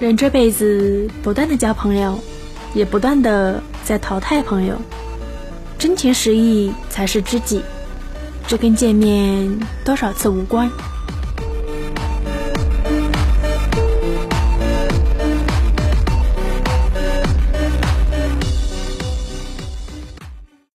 人这辈子不断的交朋友也不断的在淘汰朋友。真情实意才是知己这跟见面多少次无关。